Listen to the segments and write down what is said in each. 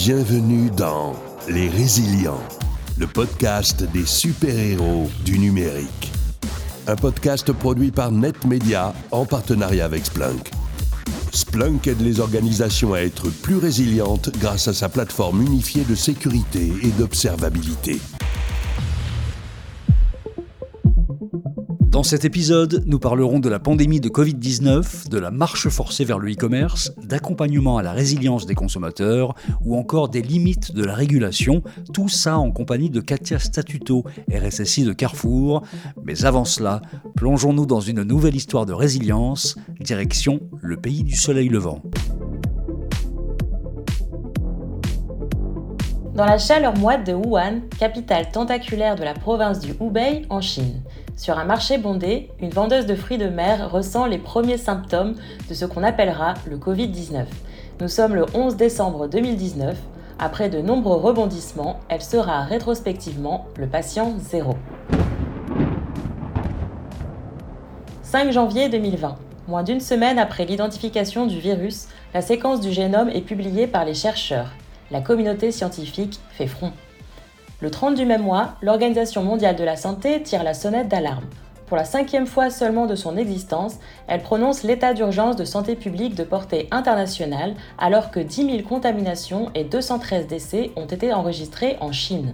Bienvenue dans Les Résilients, le podcast des super-héros du numérique. Un podcast produit par NetMedia en partenariat avec Splunk. Splunk aide les organisations à être plus résilientes grâce à sa plateforme unifiée de sécurité et d'observabilité. Dans cet épisode, nous parlerons de la pandémie de Covid-19, de la marche forcée vers le e-commerce, d'accompagnement à la résilience des consommateurs ou encore des limites de la régulation, tout ça en compagnie de Katia Statuto, RSSI de Carrefour. Mais avant cela, plongeons-nous dans une nouvelle histoire de résilience, direction le pays du soleil levant. Dans la chaleur moite de Wuhan, capitale tentaculaire de la province du Hubei en Chine, sur un marché bondé, une vendeuse de fruits de mer ressent les premiers symptômes de ce qu'on appellera le Covid-19. Nous sommes le 11 décembre 2019. Après de nombreux rebondissements, elle sera rétrospectivement le patient zéro. 5 janvier 2020. Moins d'une semaine après l'identification du virus, la séquence du génome est publiée par les chercheurs. La communauté scientifique fait front. Le 30 du même mois, l'Organisation mondiale de la santé tire la sonnette d'alarme. Pour la cinquième fois seulement de son existence, elle prononce l'état d'urgence de santé publique de portée internationale alors que 10 000 contaminations et 213 décès ont été enregistrés en Chine.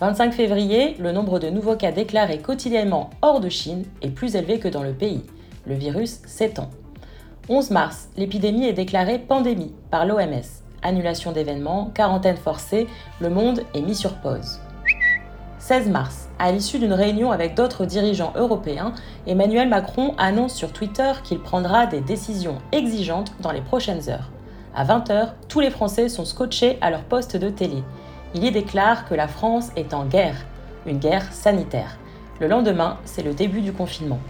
25 février, le nombre de nouveaux cas déclarés quotidiennement hors de Chine est plus élevé que dans le pays. Le virus s'étend. 11 mars, l'épidémie est déclarée pandémie par l'OMS annulation d'événements, quarantaine forcée, le monde est mis sur pause. 16 mars, à l'issue d'une réunion avec d'autres dirigeants européens, Emmanuel Macron annonce sur Twitter qu'il prendra des décisions exigeantes dans les prochaines heures. À 20h, tous les Français sont scotchés à leur poste de télé. Il y déclare que la France est en guerre, une guerre sanitaire. Le lendemain, c'est le début du confinement.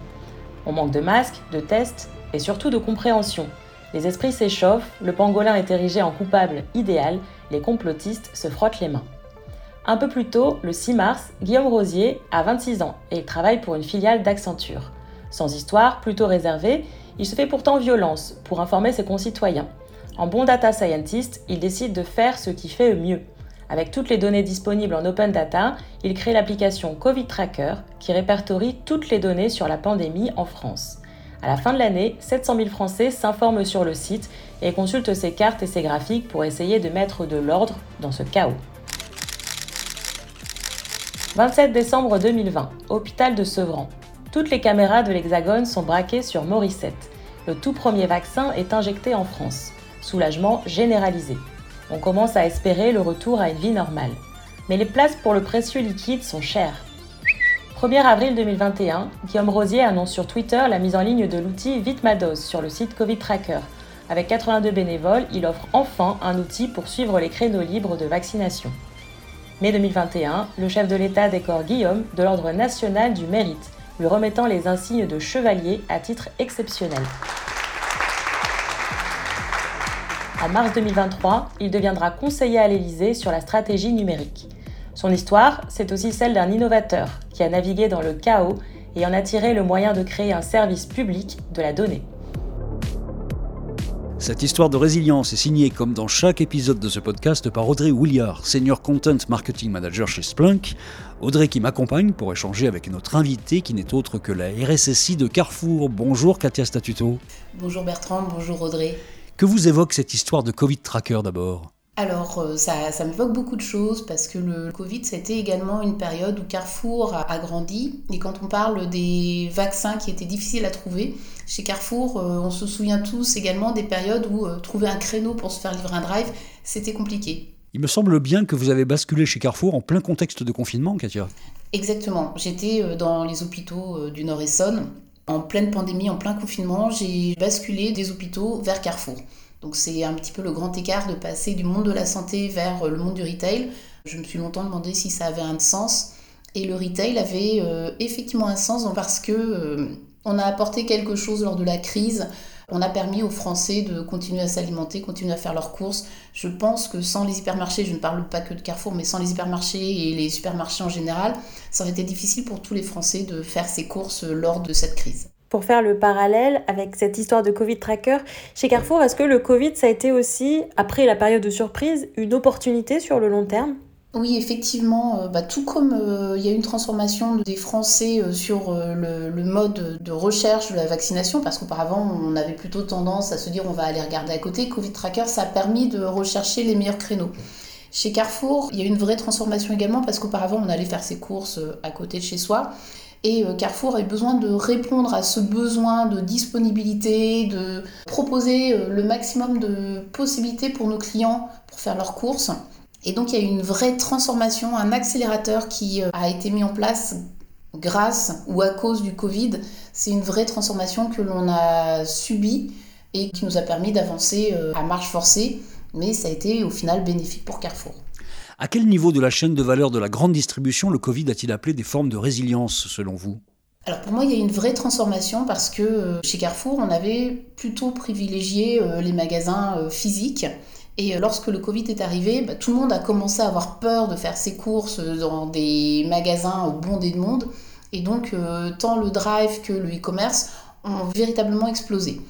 On manque de masques, de tests et surtout de compréhension. Les esprits s'échauffent, le pangolin est érigé en coupable idéal, les complotistes se frottent les mains. Un peu plus tôt, le 6 mars, Guillaume Rosier a 26 ans et il travaille pour une filiale d'Accenture. Sans histoire, plutôt réservé, il se fait pourtant violence pour informer ses concitoyens. En bon data scientist, il décide de faire ce qui fait le mieux. Avec toutes les données disponibles en open data, il crée l'application Covid Tracker qui répertorie toutes les données sur la pandémie en France. À la fin de l'année, 700 000 Français s'informent sur le site et consultent ses cartes et ses graphiques pour essayer de mettre de l'ordre dans ce chaos. 27 décembre 2020, hôpital de Sevran. Toutes les caméras de l'Hexagone sont braquées sur Morissette. Le tout premier vaccin est injecté en France. Soulagement généralisé. On commence à espérer le retour à une vie normale. Mais les places pour le précieux liquide sont chères. 1er avril 2021, Guillaume Rosier annonce sur Twitter la mise en ligne de l'outil Vitmados sur le site Covid Tracker. Avec 82 bénévoles, il offre enfin un outil pour suivre les créneaux libres de vaccination. Mai 2021, le chef de l'État décore Guillaume de l'Ordre national du mérite, lui remettant les insignes de chevalier à titre exceptionnel. En mars 2023, il deviendra conseiller à l'Élysée sur la stratégie numérique. Son histoire, c'est aussi celle d'un innovateur qui a navigué dans le chaos et en a tiré le moyen de créer un service public de la donnée. Cette histoire de résilience est signée, comme dans chaque épisode de ce podcast, par Audrey Williard, Senior Content Marketing Manager chez Splunk. Audrey qui m'accompagne pour échanger avec notre invité qui n'est autre que la RSSI de Carrefour. Bonjour Katia Statuto. Bonjour Bertrand, bonjour Audrey. Que vous évoque cette histoire de Covid Tracker d'abord? Alors, euh, ça, ça m'évoque beaucoup de choses parce que le Covid, c'était également une période où Carrefour a, grandi. Et quand on parle des vaccins qui étaient difficiles à trouver, chez Carrefour, euh, on se souvient tous également des périodes où euh, trouver un créneau pour se faire livrer un drive, c'était compliqué. Il me semble bien que vous avez basculé chez Carrefour en plein contexte de confinement, Katia. Exactement. J'étais dans les hôpitaux du Nord-Essonne. En pleine pandémie, en plein confinement, j'ai basculé des hôpitaux vers Carrefour. Donc c'est un petit peu le grand écart de passer du monde de la santé vers le monde du retail. Je me suis longtemps demandé si ça avait un sens. Et le retail avait euh, effectivement un sens parce que euh, on a apporté quelque chose lors de la crise. On a permis aux Français de continuer à s'alimenter, continuer à faire leurs courses. Je pense que sans les hypermarchés, je ne parle pas que de Carrefour, mais sans les hypermarchés et les supermarchés en général, ça aurait été difficile pour tous les Français de faire ces courses lors de cette crise. Pour faire le parallèle avec cette histoire de Covid tracker, chez Carrefour, est-ce que le Covid, ça a été aussi, après la période de surprise, une opportunité sur le long terme? Oui, effectivement, euh, bah, tout comme euh, il y a une transformation des Français euh, sur le, mode de recherche de la vaccination, parce qu'auparavant on avait plutôt tendance à se dire on va aller regarder à côté, Covid Tracker, ça a permis de rechercher les meilleurs créneaux. Chez Carrefour, il y a une vraie transformation également, parce qu'auparavant on allait faire ses courses à côté de chez soi. Et Carrefour a besoin de répondre à ce besoin de disponibilité, de proposer le maximum de possibilités pour nos clients pour faire leurs courses. Et donc il y a eu une vraie transformation, un accélérateur qui euh, a été mis en place grâce ou à cause du Covid. C'est une vraie transformation que l'on a subie et qui nous a permis d'avancer euh, à marche forcée, mais ça a été au final bénéfique pour Carrefour. À quel niveau de la chaîne de valeur de la grande distribution le Covid a-t-il appelé des formes de résilience selon vous? Alors pour moi, il y a une vraie transformation parce que euh, chez Carrefour, on avait plutôt privilégié les magasins physiques et euh, lorsque le Covid est arrivé, bah, tout le monde a commencé à avoir peur de faire ses courses dans des magasins bondés de monde. Et donc, euh, tant le drive que le e-commerce ont véritablement explosé.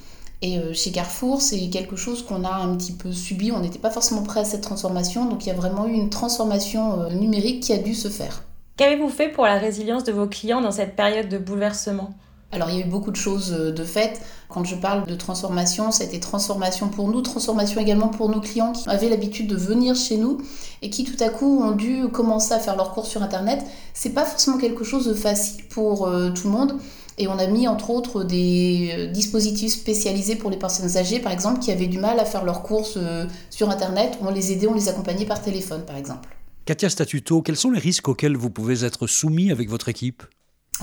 Et euh, chez Carrefour, c'est quelque chose qu'on a un petit peu subi. On n'était pas forcément prêt à cette transformation. Donc, il y a vraiment eu une transformation numérique qui a dû se faire. Qu'avez-vous fait pour la résilience de vos clients dans cette période de bouleversement? Alors il y a eu beaucoup de choses euh, de fait. Quand je parle de transformation, c'était transformation pour nous, transformation également pour nos clients qui avaient l'habitude de venir chez nous et qui tout à coup ont dû commencer à faire leurs cours sur internet. C'est pas forcément quelque chose de facile pour euh, tout le monde. Et on a mis entre autres des euh, dispositifs spécialisés pour les personnes âgées, par exemple, qui avaient du mal à faire leurs courses sur Internet. On les aidait, on les accompagnait par téléphone, par exemple. Katia Statuto, quels sont les risques auxquels vous pouvez être soumis avec votre équipe?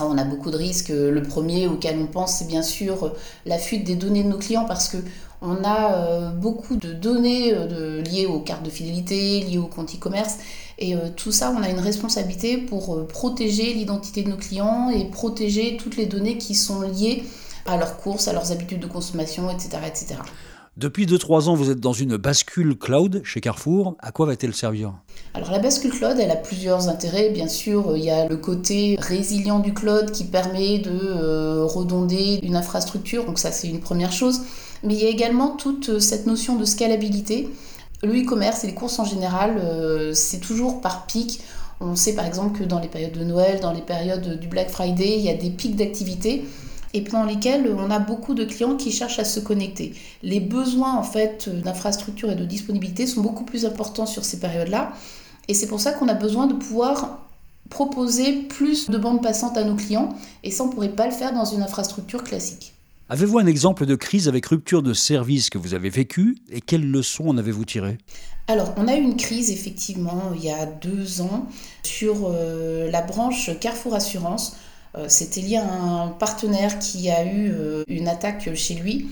On a beaucoup de risques. Le premier auquel on pense, c'est bien sûr la fuite des données de nos clients parce que on a euh, beaucoup de données euh, liées aux cartes de fidélité, liées au compte e-commerce. Et euh, tout ça, on a une responsabilité pour protéger l'identité de nos clients et protéger toutes les données qui sont liées à leurs courses, à leurs habitudes de consommation, etc. etc. Depuis 2-3 ans, vous êtes dans une bascule cloud chez Carrefour. À quoi va-t-elle servir? Alors la bascule cloud, elle a plusieurs intérêts. Bien sûr, il y a le côté résilient du cloud qui permet de euh, redonder une infrastructure. Donc ça, c'est une première chose. Mais il y a également toute cette notion de scalabilité. Le e-commerce et les courses en général, euh, c'est toujours par pic. On sait par exemple que dans les périodes de Noël, dans les périodes du Black Friday, il y a des pics d'activité et pendant lesquels on a beaucoup de clients qui cherchent à se connecter. Les besoins en fait d'infrastructure et de disponibilité sont beaucoup plus importants sur ces périodes-là et c'est pour ça qu'on a besoin de pouvoir proposer plus de bandes passantes à nos clients et ça on ne pourrait pas le faire dans une infrastructure classique. Avez-vous un exemple de crise avec rupture de service que vous avez vécu et quelles leçons en avez-vous tiré Alors, on a eu une crise effectivement il y a deux ans sur euh, la branche Carrefour Assurance euh, c'était lié à un partenaire qui a eu euh, une attaque chez lui.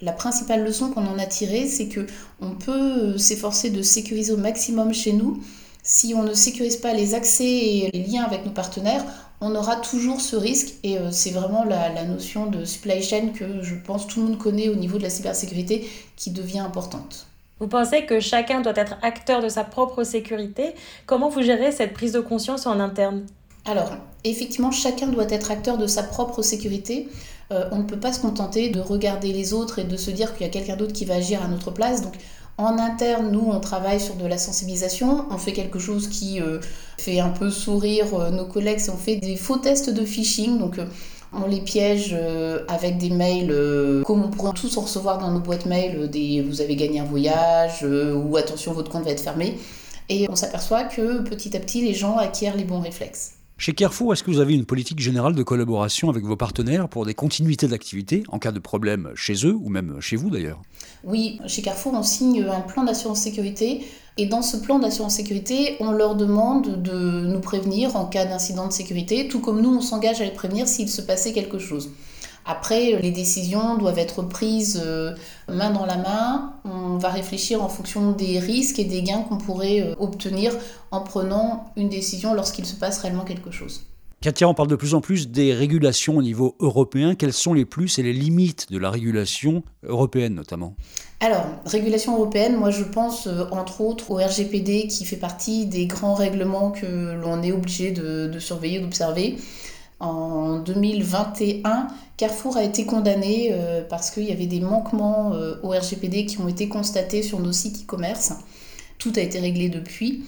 La principale leçon qu'on en a tirée, c'est que on peut s'efforcer de sécuriser au maximum chez nous. Si on ne sécurise pas les accès et les liens avec nos partenaires, on aura toujours ce risque et euh, c'est vraiment la, la, notion de supply chain que je pense tout le monde connaît au niveau de la cybersécurité qui devient importante. Vous pensez que chacun doit être acteur de sa propre sécurité? Comment vous gérez cette prise de conscience en interne? Alors, effectivement, chacun doit être acteur de sa propre sécurité. Euh, on ne peut pas se contenter de regarder les autres et de se dire qu'il y a quelqu'un d'autre qui va agir à notre place. Donc, en interne, nous, on travaille sur de la sensibilisation. On fait quelque chose qui euh, fait un peu sourire euh, nos collègues. On fait des faux tests de phishing. Donc, on les piège avec des mails comme on pourrait tous en recevoir dans nos boîtes mail des vous avez gagné un voyage ou attention votre compte va être fermé et on s'aperçoit que petit à petit les gens acquièrent les bons réflexes. Chez Carrefour, est-ce que vous avez une politique générale de collaboration avec vos partenaires pour des continuités d'activité en cas de problème chez eux ou même chez vous d'ailleurs? Oui, chez Carrefour, on signe un plan d'assurance sécurité et dans ce plan d'assurance sécurité, on leur demande de nous prévenir en cas d'incident de sécurité, tout comme nous, on s'engage à les prévenir s'il se passait quelque chose. Après, les décisions doivent être prises euh, main dans la main. On va réfléchir en fonction des risques et des gains qu'on pourrait euh, obtenir en prenant une décision lorsqu'il se passe réellement quelque chose. Katia, on parle de plus en plus des régulations au niveau européen. Quels sont les plus et les limites de la régulation européenne notamment? Alors, régulation européenne, moi je pense euh, entre autres au RGPD qui fait partie des grands règlements que l'on est obligé de, de surveiller, d'observer. En 2021, Carrefour a été condamné euh, parce qu'il y avait des manquements euh, au RGPD qui ont été constatés sur nos sites e-commerce. Tout a été réglé depuis.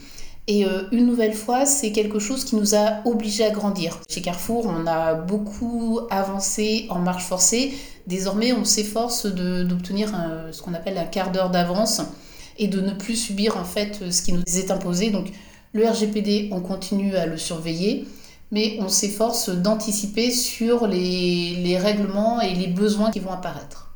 Et euh, une nouvelle fois, c'est quelque chose qui nous a obligés à grandir. Chez Carrefour, on a beaucoup avancé en marche forcée. Désormais, on s'efforce d'obtenir ce qu'on appelle un quart d'heure d'avance et de ne plus subir en fait ce qui nous est imposé. Donc le RGPD, on continue à le surveiller mais on s'efforce d'anticiper sur les, règlements et les besoins qui vont apparaître.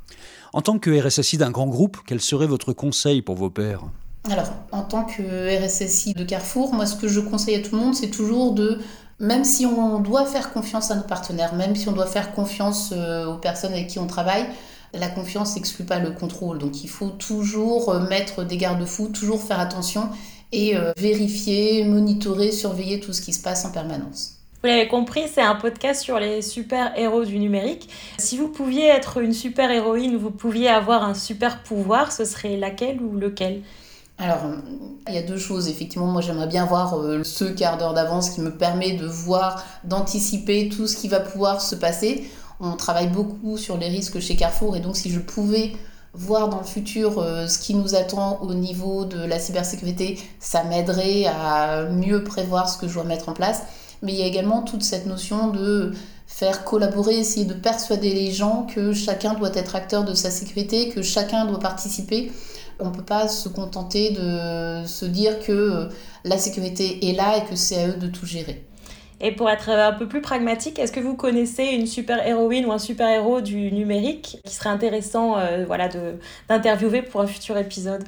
En tant que RSSI d'un grand groupe, quel serait votre conseil pour vos pairs? Alors, en tant que RSSI de Carrefour, moi ce que je conseille à tout le monde, c'est toujours de, même si on doit faire confiance à nos partenaires, même si on doit faire confiance euh, aux personnes avec qui on travaille, la confiance n'exclut pas le contrôle. Donc il faut toujours euh, mettre des garde-fous, toujours faire attention et euh, vérifier, monitorer, surveiller tout ce qui se passe en permanence. Vous l'avez compris, c'est un podcast sur les super-héros du numérique. Si vous pouviez être une super-héroïne ou vous pouviez avoir un super pouvoir, ce serait laquelle ou lequel? Alors, il y a deux choses. Effectivement, moi j'aimerais bien voir euh, ce quart d'heure d'avance qui me permet de voir, d'anticiper tout ce qui va pouvoir se passer. On travaille beaucoup sur les risques chez Carrefour et donc si je pouvais voir dans le futur euh, ce qui nous attend au niveau de la cybersécurité, ça m'aiderait à mieux prévoir ce que je dois mettre en place mais il y a également toute cette notion de faire collaborer, essayer de persuader les gens que chacun doit être acteur de sa sécurité, que chacun doit participer. On ne peut pas se contenter de se dire que euh, la sécurité est là et que c'est à eux de tout gérer. Et pour être un peu plus pragmatique, est-ce que vous connaissez une super héroïne ou un super héros du numérique qui serait intéressant euh, d'interviewer pour un futur épisode?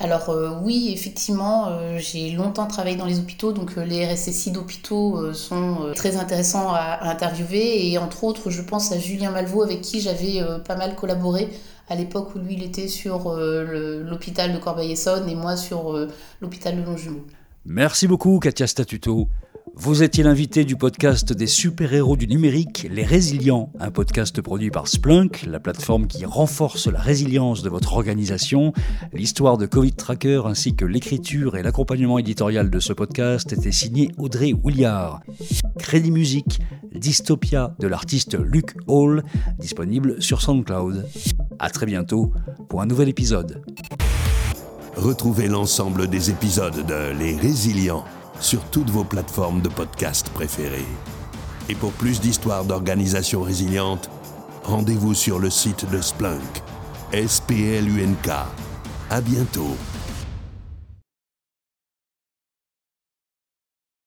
Alors euh, oui, effectivement, euh, j'ai longtemps travaillé dans les hôpitaux, donc euh, les RSSI d'hôpitaux sont très intéressants à, interviewer. Et entre autres, je pense à Julien Malvaux, avec qui j'avais pas mal collaboré à l'époque où lui, il était sur l'hôpital de Corbeil-Essonne et moi sur l'hôpital de Longjumeau. Merci beaucoup, Katia Statuto. Vous étiez l'invité du podcast des super-héros du numérique, Les Résilients, un podcast produit par Splunk, la plateforme qui renforce la résilience de votre organisation. L'histoire de Covid Tracker ainsi que l'écriture et l'accompagnement éditorial de ce podcast était signé Audrey Williard. Crédit Musique, Dystopia de l'artiste Luke Hall, disponible sur SoundCloud. À très bientôt pour un nouvel épisode. Retrouvez l'ensemble des épisodes de Les Résilients sur toutes vos plateformes de podcast préférées. Et pour plus d'histoires d'organisation résiliente, rendez-vous sur le site de Splunk, S-P-L-U-N-K. À bientôt.